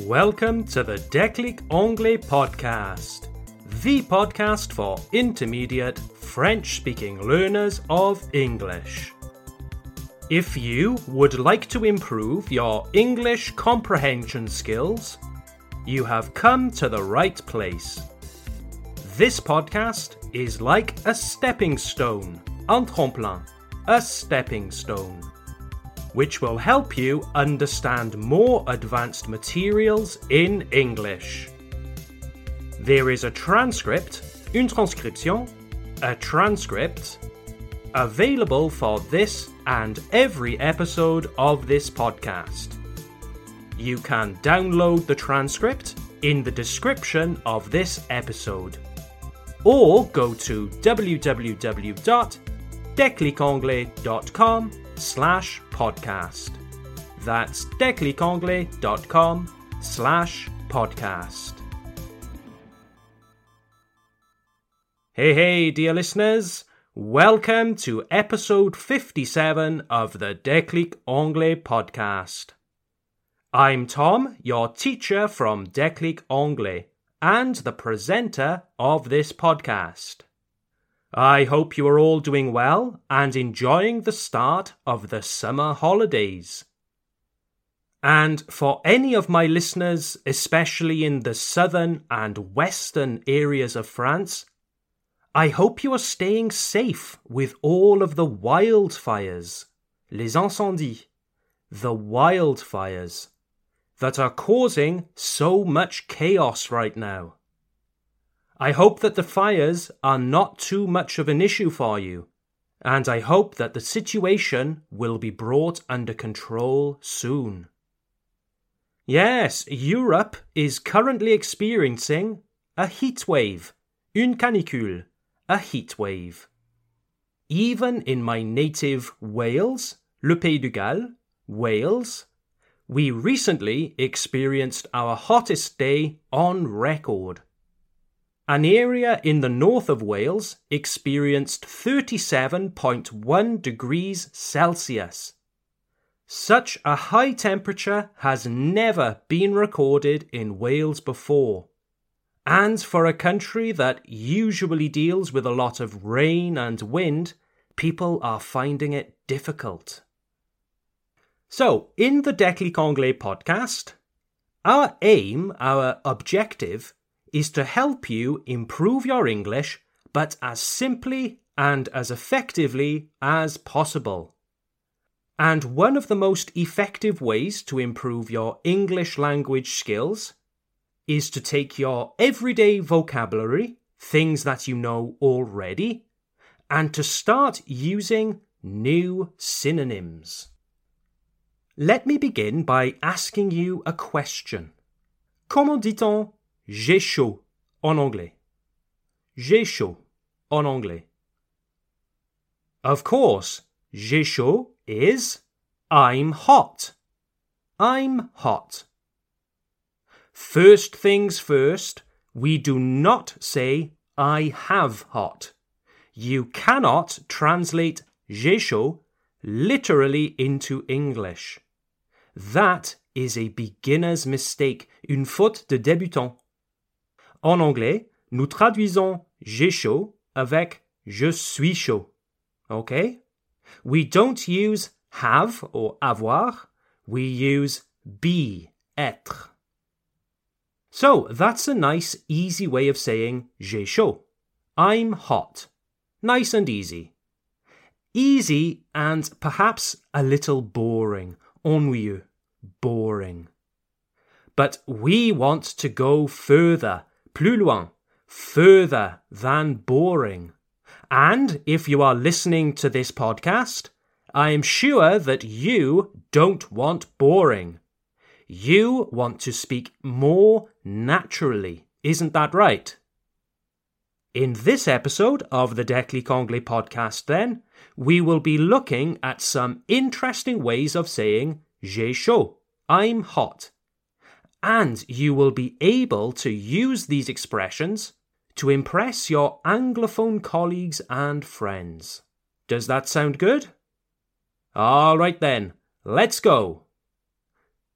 Welcome to the Déclic Anglais podcast, the podcast for intermediate French speaking learners of English. If you would like to improve your English comprehension skills, you have come to the right place. This podcast is like a stepping stone, un tremplin, a stepping stone, which will help you understand more advanced materials in English. There is a transcript, une transcription, a transcript, available for this and every episode of this podcast. You can download the transcript in the description of this episode. Or go to www.declicanglais.com slash podcast. That's declicanglais.com slash podcast. Hey, hey, dear listeners. Welcome to episode 57 of the Déclic Anglais podcast. I'm Tom, your teacher from Déclic Anglais and the presenter of this podcast. I hope you are all doing well and enjoying the start of the summer holidays. And for any of my listeners, especially in the southern and western areas of France, I hope you are staying safe with all of the wildfires, les incendies, the wildfires that are causing so much chaos right now. I hope that the fires are not too much of an issue for you, and I hope that the situation will be brought under control soon. Yes, Europe is currently experiencing a heat wave, une canicule a heat wave. Even in my native Wales, Le Pays de Galles, Wales, we recently experienced our hottest day on record. An area in the north of Wales experienced 37.1 degrees Celsius. Such a high temperature has never been recorded in Wales before. And for a country that usually deals with a lot of rain and wind, people are finding it difficult. So, in the Déclic Anglais podcast, our aim, our objective, is to help you improve your English, but as simply and as effectively as possible. And one of the most effective ways to improve your English language skills is to take your everyday vocabulary, things that you know already, and to start using new synonyms. Let me begin by asking you a question. Comment dit-on j'ai chaud en anglais? J'ai chaud en anglais. Of course, j'ai chaud is I'm hot. I'm hot. First things first, we do not say I have hot. You cannot translate j'ai chaud literally into English. That is a beginner's mistake, une faute de débutant. En anglais, nous traduisons j'ai chaud avec je suis chaud. Okay? We don't use have or avoir, we use be, être. So that's a nice, easy way of saying j'ai chaud. I'm hot. Nice and easy. Easy and perhaps a little boring. Ennuyeux. Boring. But we want to go further, plus loin, further than boring. And if you are listening to this podcast, I am sure that you don't want boring. You want to speak more naturally, isn't that right? In this episode of the Déclic Anglais podcast, then, we will be looking at some interesting ways of saying j'ai chaud, I'm hot. And you will be able to use these expressions to impress your Anglophone colleagues and friends. Does that sound good? All right then, let's go.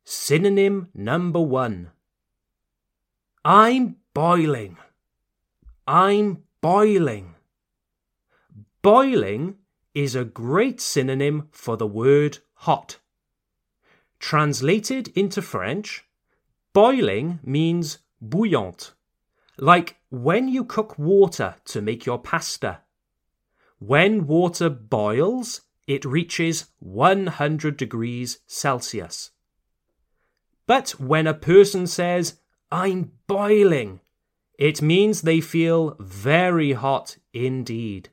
synonym number one. I'm boiling. I'm boiling. Boiling is a great synonym for the word hot. Translated into French, boiling means bouillante, like when you cook water to make your pasta. When water boils, it reaches 100 degrees Celsius. But when a person says, I'm boiling, it means they feel very hot indeed.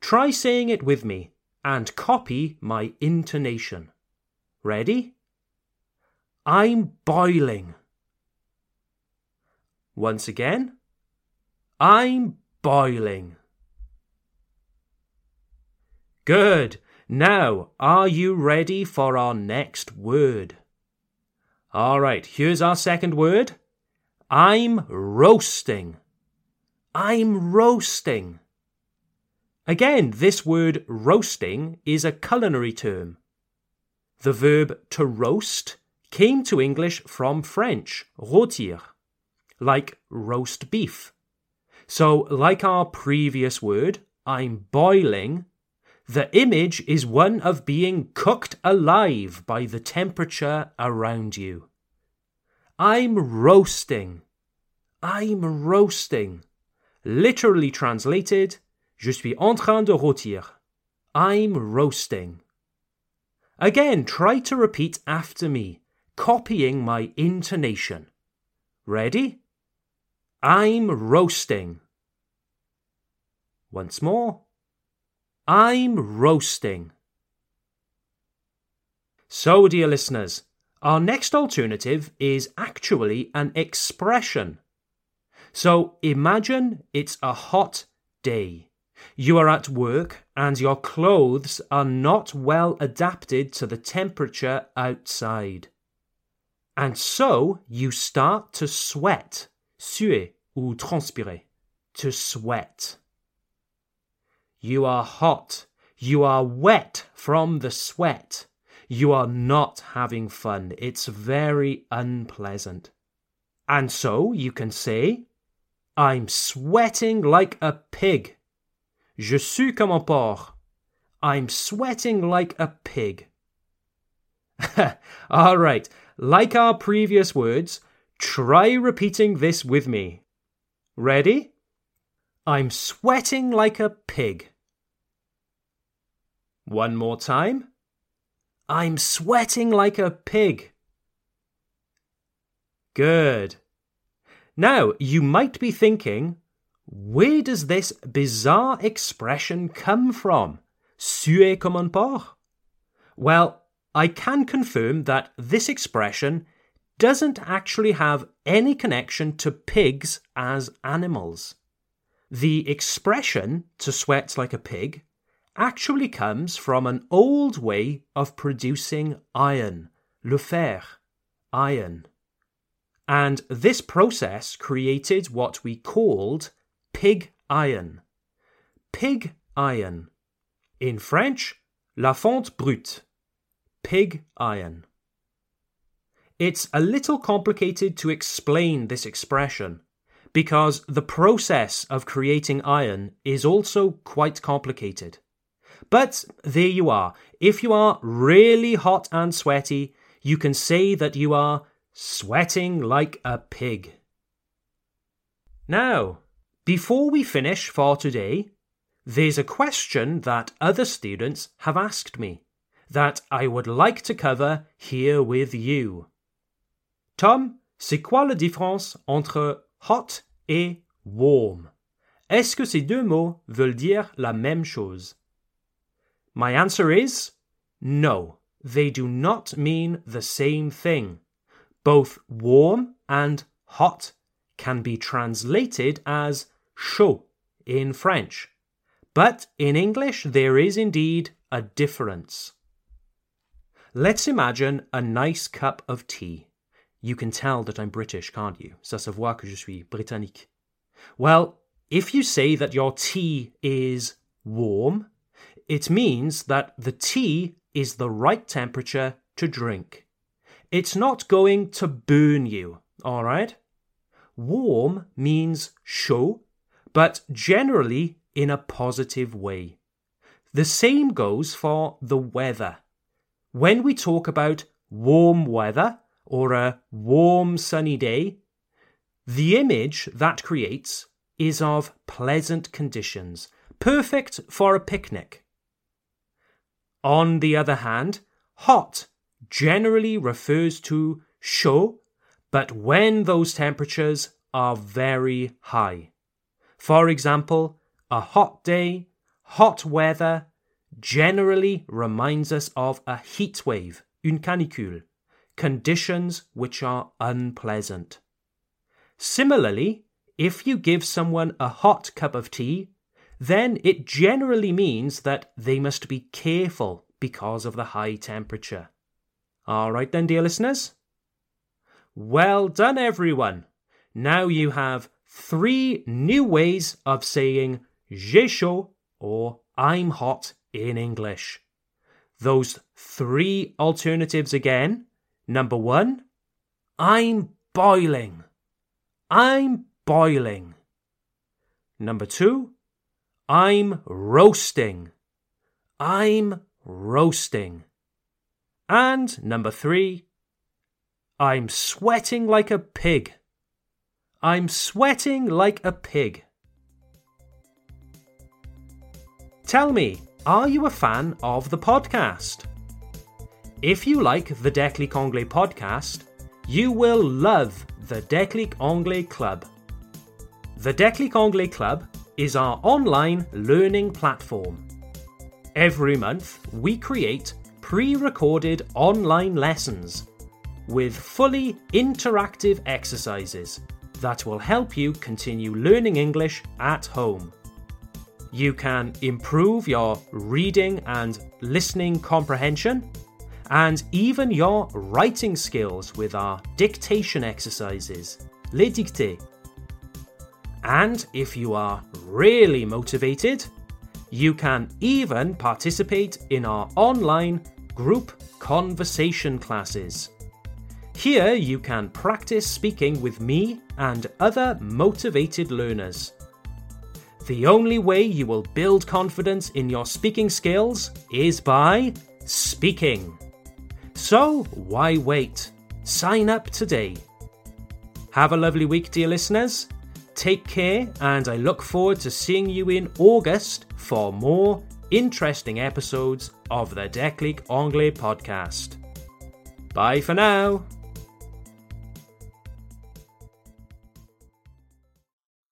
Try saying it with me and copy my intonation. Ready? I'm boiling. Once again, I'm boiling. Good. Now, are you ready for our next word? All right, here's our second word. I'm roasting. I'm roasting. Again, this word roasting is a culinary term. The verb to roast came to English from French, rôtir, like roast beef. So, like our previous word, I'm boiling, the image is one of being cooked alive by the temperature around you. I'm roasting. I'm roasting. Literally translated, je suis en train de rôtir. I'm roasting. Again, try to repeat after me, copying my intonation. Ready? I'm roasting. Once more. I'm roasting. So, dear listeners, our next alternative is actually an expression. So imagine it's a hot day. You are at work and your clothes are not well adapted to the temperature outside. And so you start to sweat, suer ou transpirer, to sweat. You are hot. You are wet from the sweat. You are not having fun. It's very unpleasant. And so you can say, I'm sweating like a pig. Je suis comme un porc. I'm sweating like a pig. All right, like our previous words, try repeating this with me. Ready? I'm sweating like a pig. One more time. I'm sweating like a pig. Good. Now, you might be thinking, where does this bizarre expression come from? Suer comme un porc? Well, I can confirm that this expression doesn't actually have any connection to pigs as animals. The expression to sweat like a pig actually comes from an old way of producing iron, le fer, iron. And this process created what we called pig iron. Pig iron. In French, la fonte brute. Pig iron. It's a little complicated to explain this expression because the process of creating iron is also quite complicated. But there you are. If you are really hot and sweaty, you can say that you are sweating like a pig. Now, before we finish for today, there's a question that other students have asked me that I would like to cover here with you. Tom, c'est quoi la différence entre hot et warm? Est-ce que ces deux mots veulent dire la même chose? My answer is no, they do not mean the same thing. Both warm and hot can be translated as chaud in French, but in English there is indeed a difference. Let's imagine a nice cup of tea. You can tell that I'm British, can't you? Ça se voit que je suis britannique. Well, if you say that your tea is warm, it means that the tea is the right temperature to drink. It's not going to burn you, alright? Warm means chaud, but generally in a positive way. The same goes for the weather. When we talk about warm weather or a warm sunny day, the image that creates is of pleasant conditions, perfect for a picnic. On the other hand, hot generally refers to chaud, but when those temperatures are very high. For example, a hot day, hot weather, generally reminds us of a heat wave, une canicule, conditions which are unpleasant. Similarly, if you give someone a hot cup of tea, then it generally means that they must be careful because of the high temperature. All right, then, dear listeners. Well done, everyone. Now you have three new ways of saying j'ai chaud or I'm hot in English. Those three alternatives again. Number one, I'm boiling. I'm boiling. Number two, I'm roasting. I'm roasting. And number three, I'm sweating like a pig. I'm sweating like a pig. Tell me, are you a fan of the podcast? If you like the Déclic Anglais podcast, you will love the Déclic Anglais Club. The Déclic Anglais Club is our online learning platform. Every month, we create pre recorded online lessons with fully interactive exercises that will help you continue learning English at home. You can improve your reading and listening comprehension, and even your writing skills with our dictation exercises, les dictées. And if you are really motivated, you can even participate in our online group conversation classes. Here you can practice speaking with me and other motivated learners. The only way you will build confidence in your speaking skills is by speaking. So, why wait? Sign up today. Have a lovely week, dear listeners. Take care, and I look forward to seeing you in August for more interesting episodes of the Déclic Anglais podcast. Bye for now.